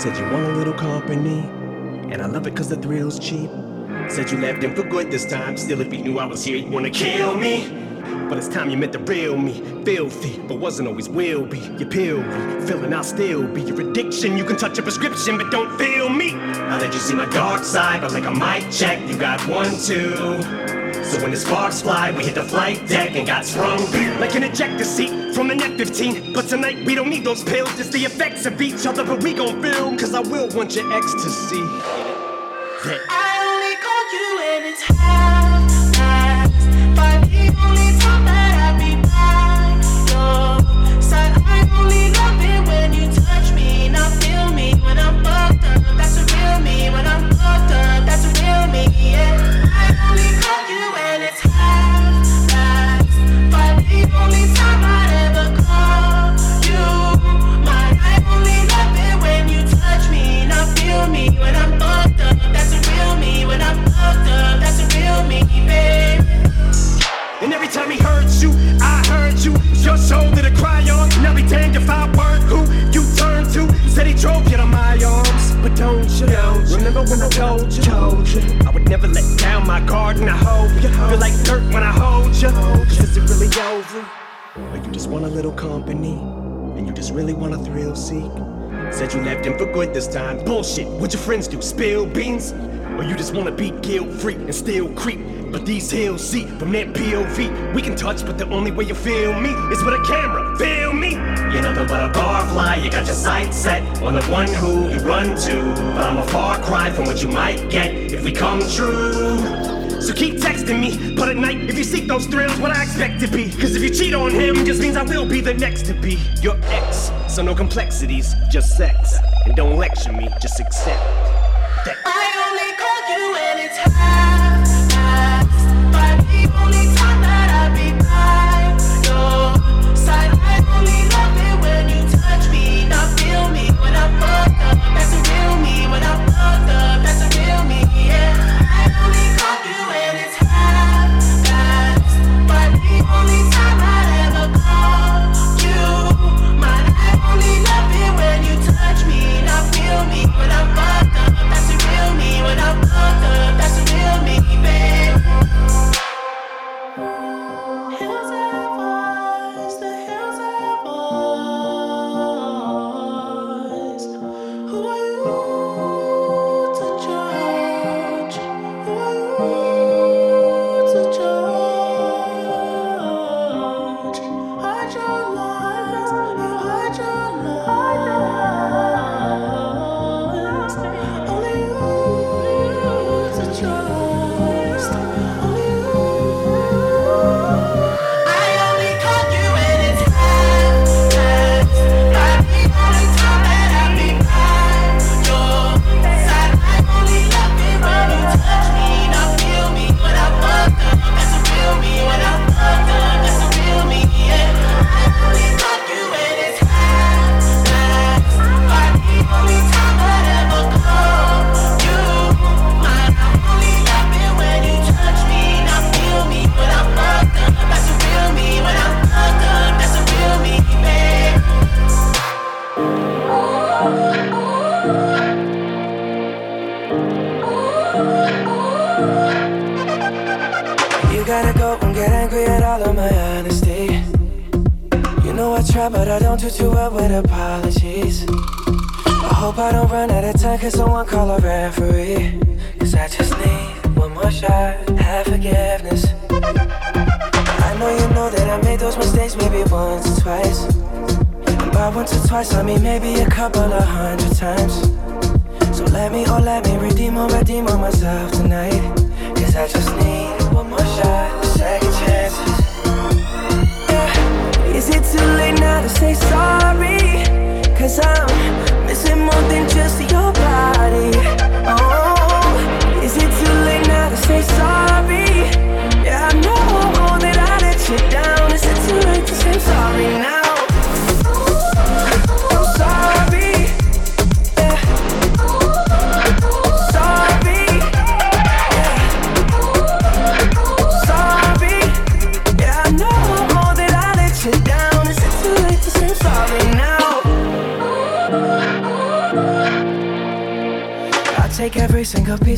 Said you want a little company, and I love it cause the thrill's cheap. Said you left him for good this time. Still, if he knew I was here, he'd wanna kill me. But it's time you met the real me. Filthy, but wasn't always will be. Your pill be, feeling I'll still be. Your addiction, you can touch a prescription, but don't feel me. I let you see my dark side, but like a mic check, you got one, two. So when the sparks fly, we hit the flight deck and got sprung like an ejector seat from an F-15. But tonight we don't need those pills, just the effects of each other. But we gon' film, cause I will want your ecstasy. That I only call you when it's half past five. The only time that I be by your side. I only love it when you touch me, not feel me when I'm fucked up. That's a real me when I'm fucked up. That's a real me, yeah. I only call you me, when I'm fucked up. That's a real me when I'm fucked up. That's a real me, babe. And every time he hurt you, I heard you. Your shoulder to cry on. Now be damned if I weren't who you turned to. Said he drove you to my arms, but don't you? You remember when I told you? Told you I would never let down my guard, and I hope you feel like dirt when I hold you. Cause is it really over? Or you just want a little company, and you just really want a thrill seek? Said you left him for good this time. Bullshit. What your friends do? Spill beans? Or you just wanna be guilt free and still creep? But these hills see from that POV. We can touch, but the only way you feel me is with a camera. Feel me? You're nothing but a barfly. You got your sights set on the one who you run to. But I'm a far cry from what you might get if we come true. So keep texting me, but at night, if you seek those thrills, what I expect to be. Cause if you cheat on him, just means I will be the next to be your ex. So no complexities, just sex. And don't lecture me, just accept that. I only call you when it's half when I'm fucked up. That's a real me, babe.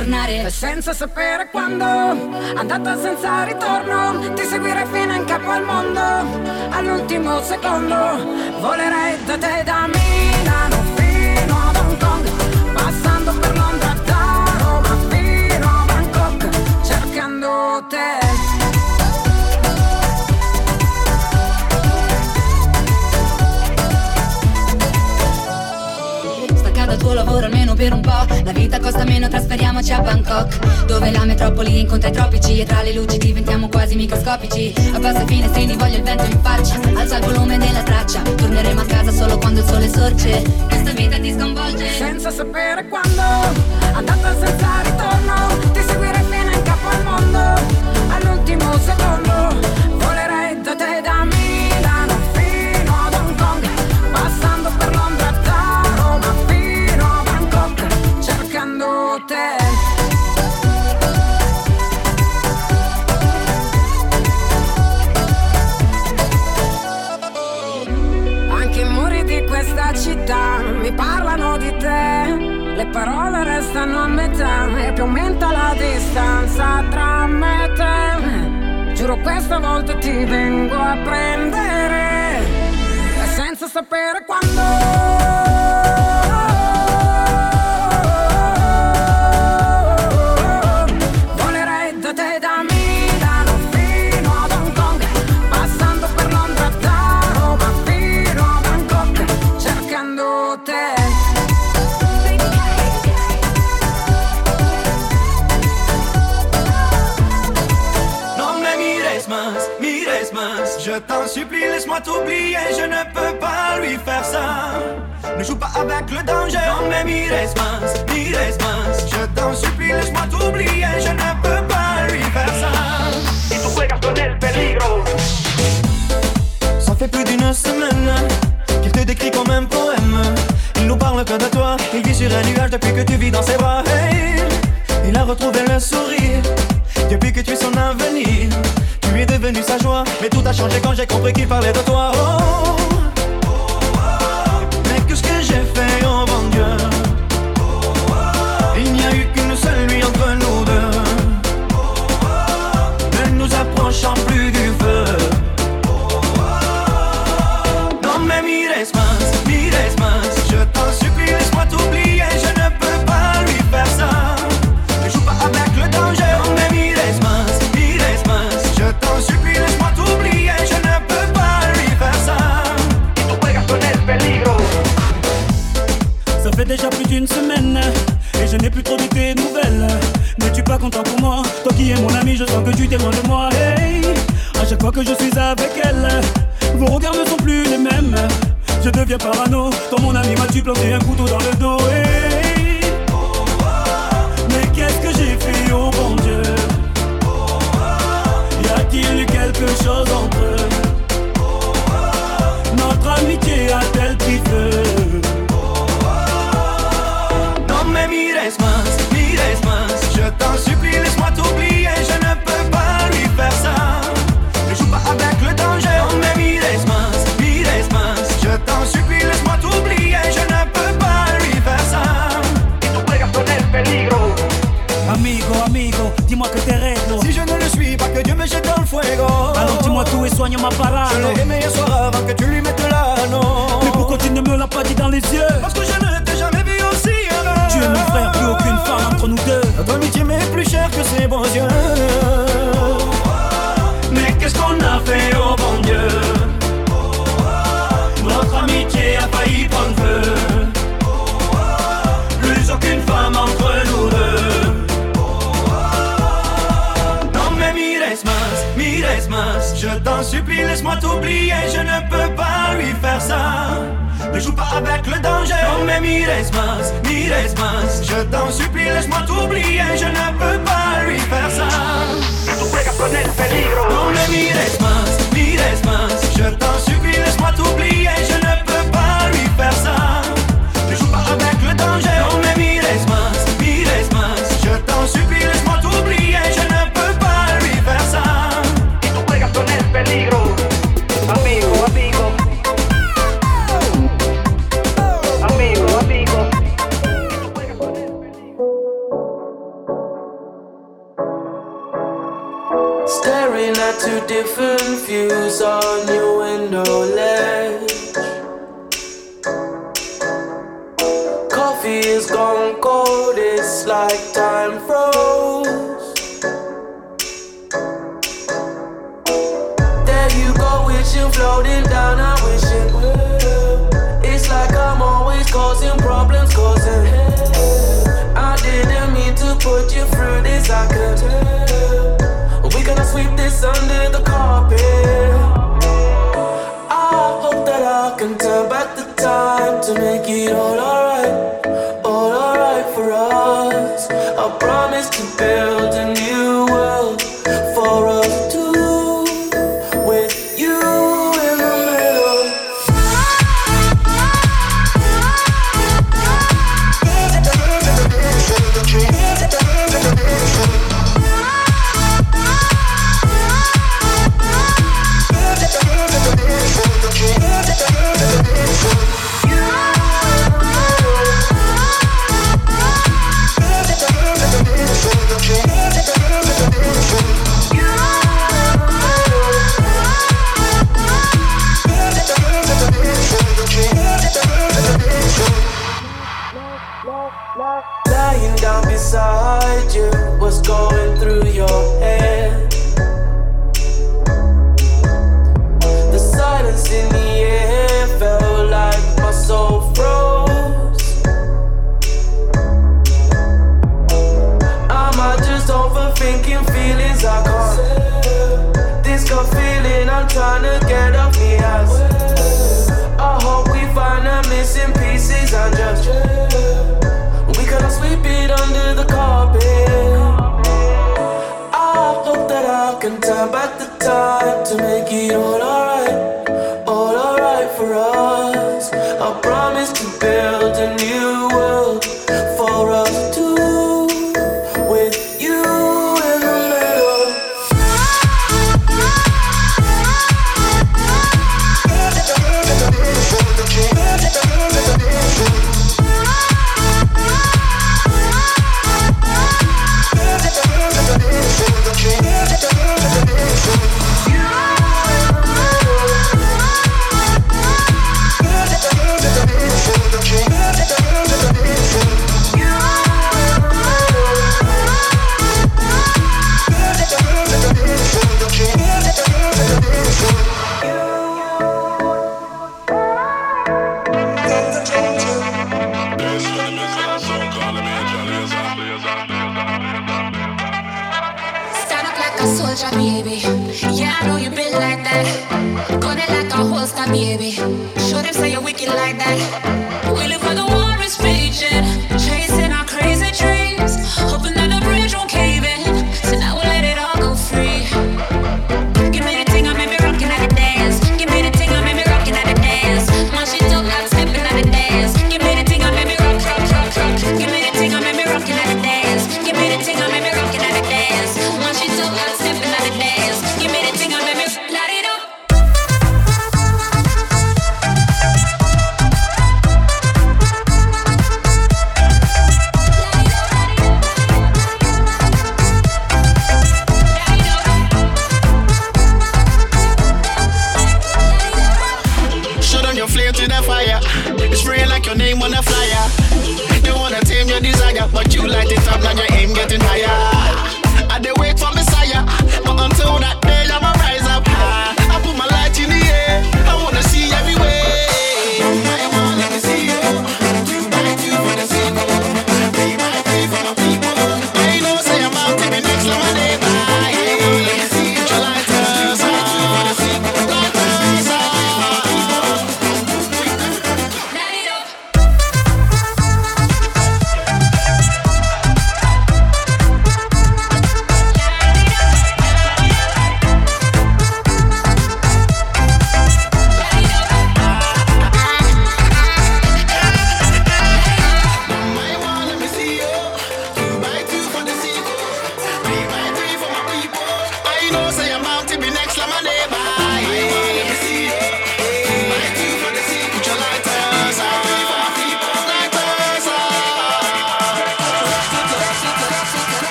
Tornare. E senza sapere quando Andata senza ritorno Ti seguirei fino in capo al mondo. All'ultimo secondo Volerei da te da Milano costa meno, trasferiamoci a Bangkok Dove la metropoli incontra i tropici E tra le luci diventiamo quasi microscopici. Abbassa i finestrini, voglio il vento in faccia Alza il volume della traccia Torneremo a casa solo quando il sole sorge. Questa vita ti sconvolge. Senza sapere quando Andata senza ritorno Ti seguirei fino in capo al mondo All'ultimo secondo restano a metà e più aumenta la distanza tra me e te. Giuro questa volta ti vengo a prendere senza sapere quando. T'oublier Je ne peux pas lui faire ça Ne joue pas avec le danger Non mais mires mince, mires mince Je t'en supplie, laisse-moi t'oublier Je ne peux pas lui faire ça Y tú juegas con el peligro. Ça fait plus d'une semaine qu'il te décrit comme un poème. Il nous parle que de toi, il vit sur un nuage depuis que tu vis dans ses bras. Hey, il a retrouvé le sourire mais tout a changé quand j'ai compris qu'il parlait de toi. Oh, tu loin de moi Hey, à chaque fois que je suis avec elle Vos regards ne sont plus les mêmes. Je deviens parano Toi mon ami, m'as-tu planté un couteau dans le dos Hey, Mais qu'est-ce que j'ai fait, oh bon Dieu? Y a-t-il eu quelque chose entre eux? Notre amitié a-t-elle pris feu? Ma Je l'ai aimé hier soir avant que tu lui mettes l'anneau Mais pourquoi tu ne me l'as pas dit dans les yeux? Parce que je ne t'ai jamais vu aussi heureux Tu es mon frère, plus aucune femme entre nous deux. Notre amitié m'est plus chère que ses bons yeux laisse-moi t'oublier Je ne peux pas lui faire ça. Ne joue pas avec le danger. Non mais mires más, mires más Je t'en supplie, laisse-moi t'oublier Je ne peux pas lui faire ça. Tú juegas con el peligro. Non mais mires más Je t'en supplie, laisse-moi t'oublier like that. To build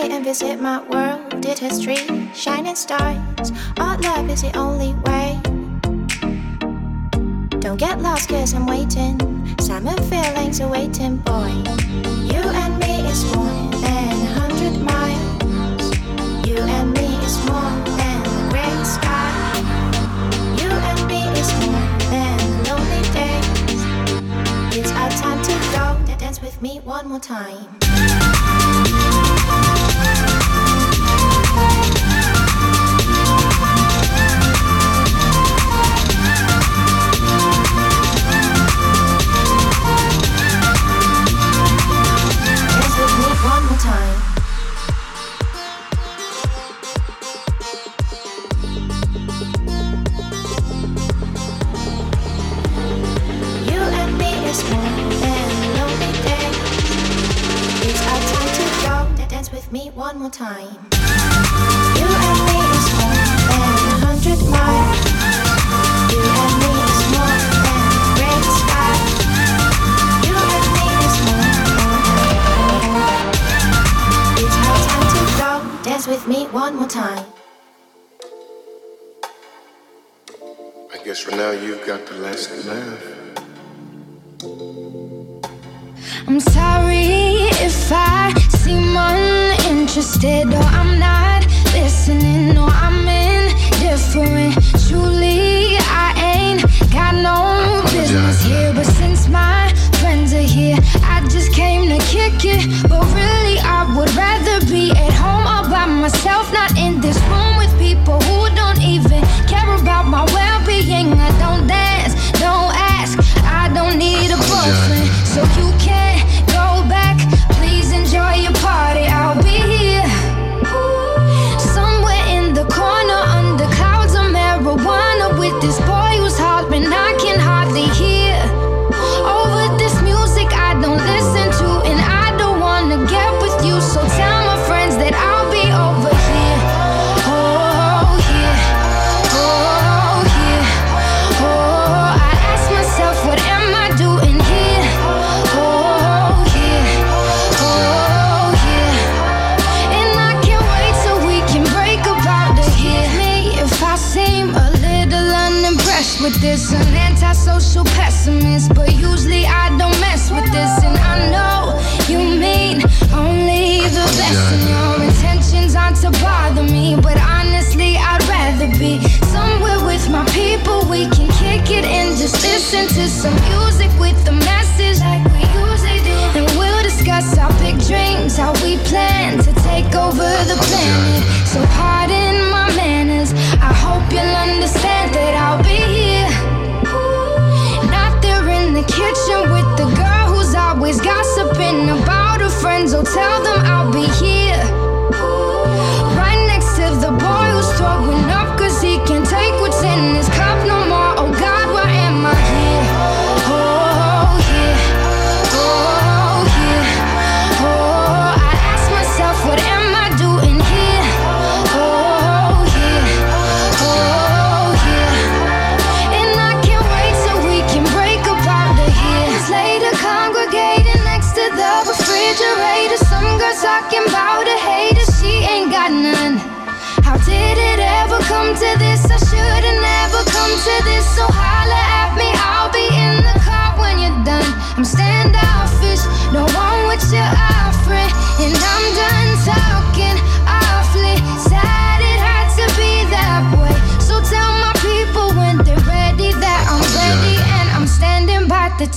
and visit my world. Did history, shining stars. Our love is the only way. Don't get lost, cause I'm waiting. Summer feelings are waiting, boy. You and me is more than a hundred miles. You and me is more than the grey sky. You and me is more than lonely days. It's our time to go. Dance with me one more time. me one more time. You and me is more than a hundred miles. You and me is more than a great sky. You and me is more than It's my time to go. Dance with me one more time. I guess for now you've got the last laugh. I'm sorry if I seem unfair interested or I'm not. some music with the message like we usually do. And we'll discuss our big dreams, how we plan to take over the planet. So, how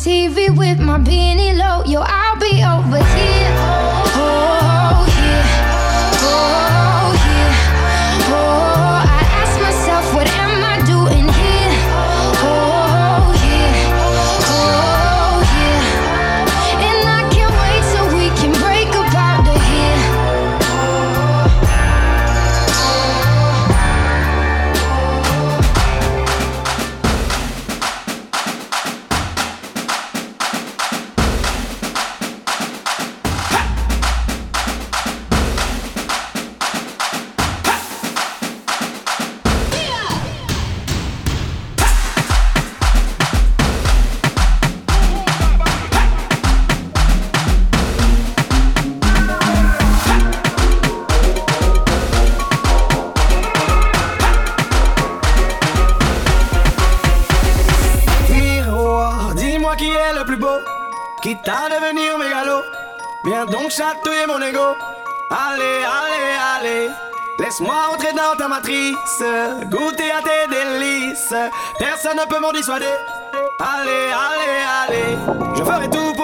TV with my beanie low. Yo, eyes. Personne ne peut m'en dissuader. Allez, allez, allez, je ferai tout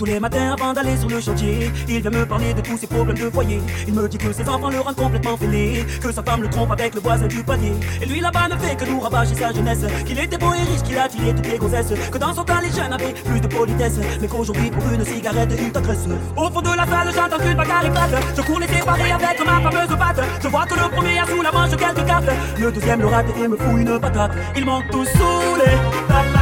tous les matins avant d'aller sur le chantier, il vient me parler de tous ses problèmes de foyer. Il me dit que ses enfants le rendent complètement fêlé, que sa femme le trompe avec le voisin du panier. Et lui là-bas ne fait que nous rabâcher sa jeunesse, qu'il était beau et riche, qu'il a tiré toutes les grossesses, que dans son temps les jeunes avaient plus de politesse, mais qu'aujourd'hui pour une cigarette il t'agresse. Au fond de la salle, j'entends qu'une bagarre éclate. Je cours les séparer avec ma fameuse patte. Je vois que le premier a sous la manche quelques cartes. Le deuxième le rate et me fout une patate. Ils m'ont tous saoulé.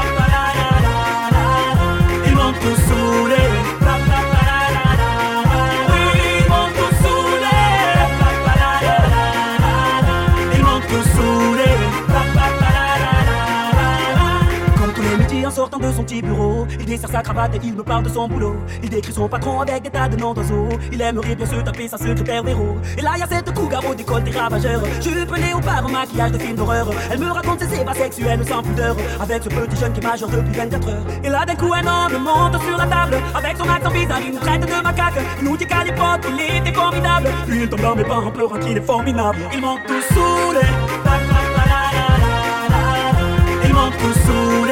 Sortant de son petit bureau, il dessert sa cravate et il me parle de son boulot. Il décrit son patron avec des tas de noms d'oiseaux. Il aimerait bien se taper sa secrétaire Véro. Et là, y a cette cougar au décolleté ravageur. Jupe léopard au maquillage de film d'horreur. Elle me raconte ses ébats sexuels sans pudeur. Avec ce petit jeune qui est majeur depuis 24 heures. Et là, d'un coup, un homme monte sur la table. Avec son accent bizarre, il nous traite de macaque. Il nous dit qu'à l'époque, il était formidable. Puis il tombe dans mes bras en pleurant qu'il est formidable. Ils m'ont tous saoulé. Ils m'ont tous saoulé.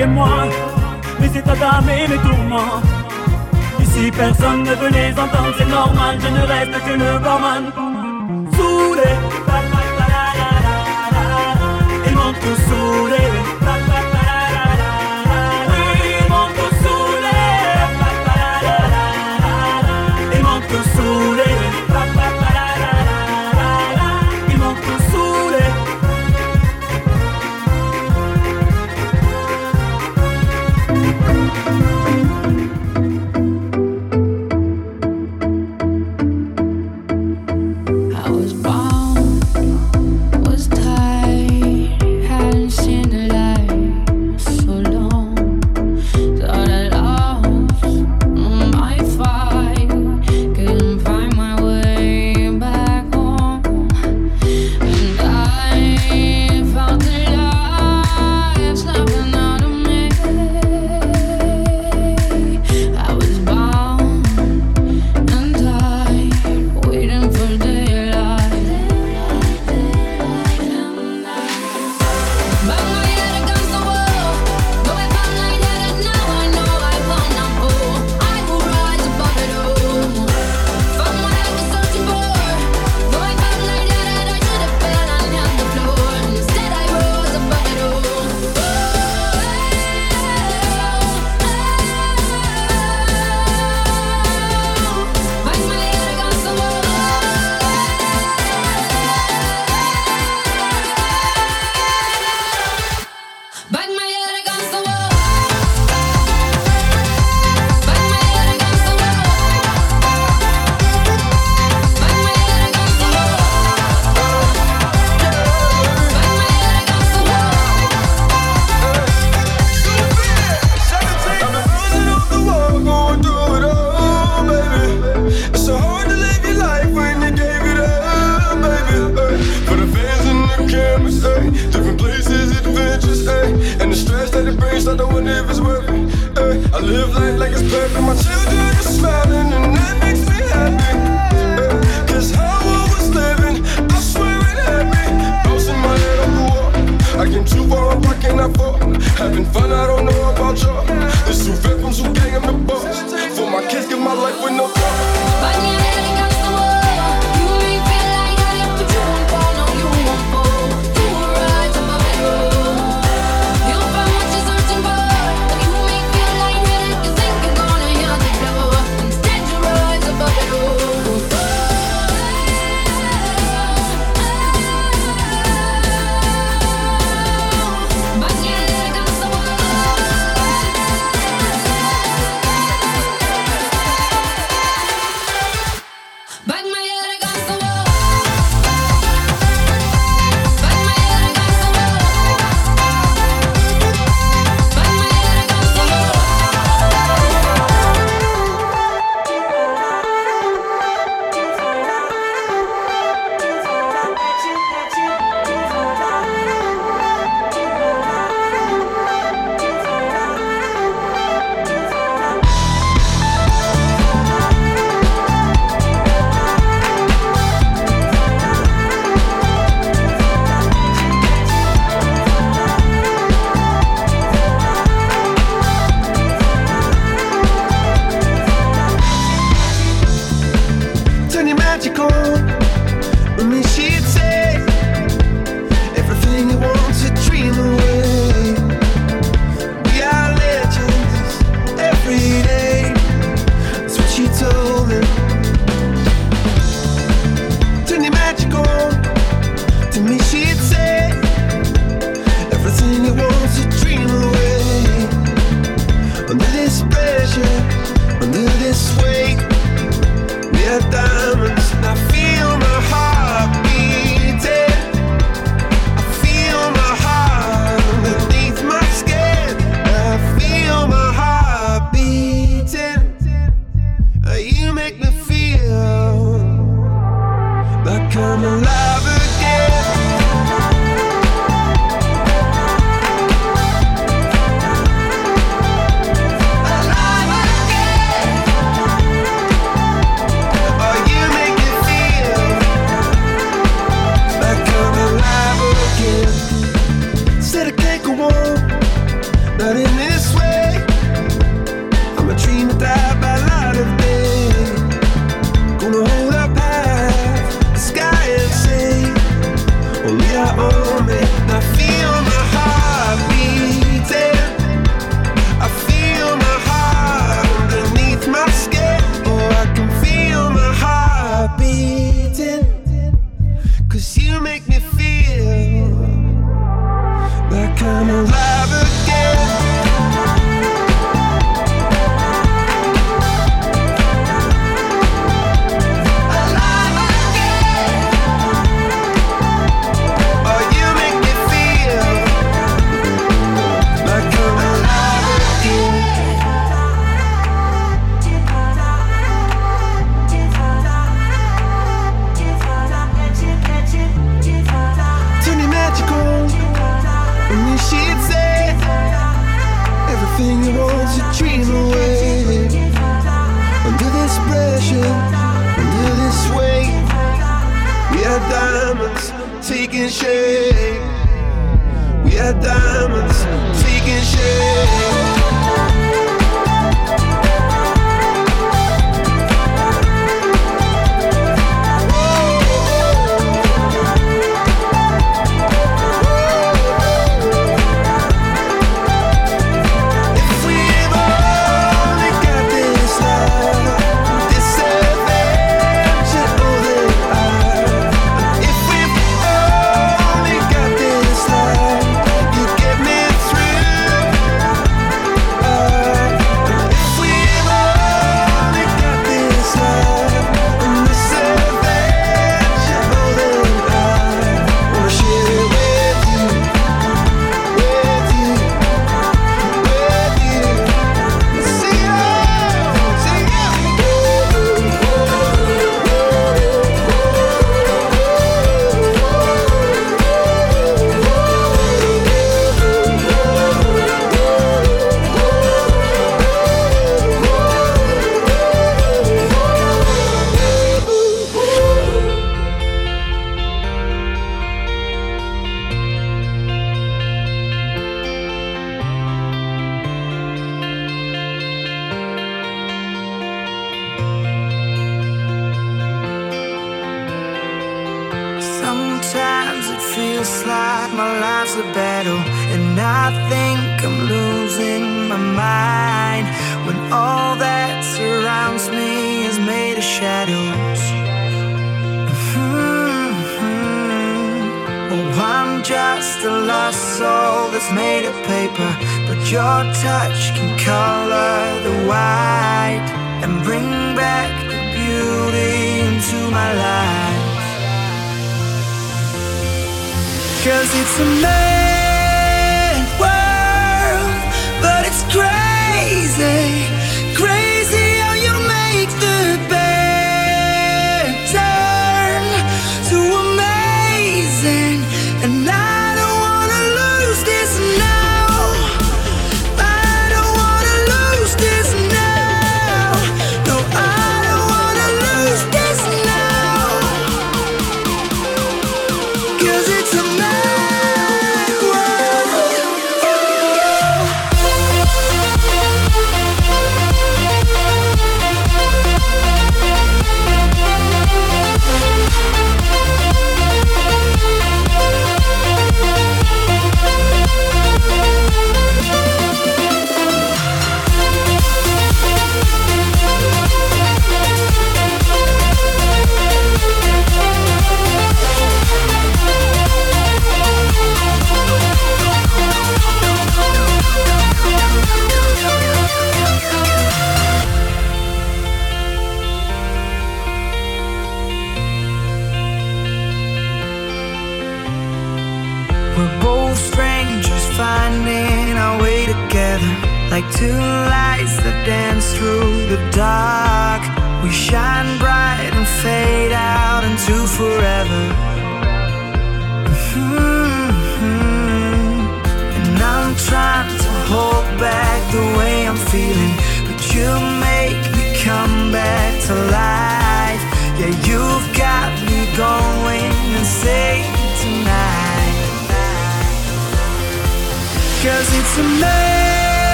Oui, et moi, mes états d'âme et mes tourments. Ici personne ne veut les entendre, c'est normal, je ne reste que le barman. Saoulé, m'ont tous saoulé.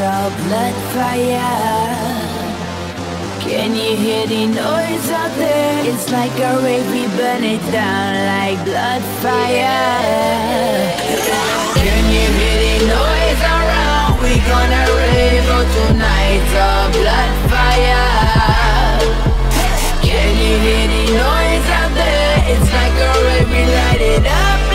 our blood fire. Can you hear the noise out there? It's like a rave, we burn it down like blood fire. Can you hear the noise around? We gonna rave all tonight, our blood fire. Can you hear the noise out there? It's like a rave, we light it up.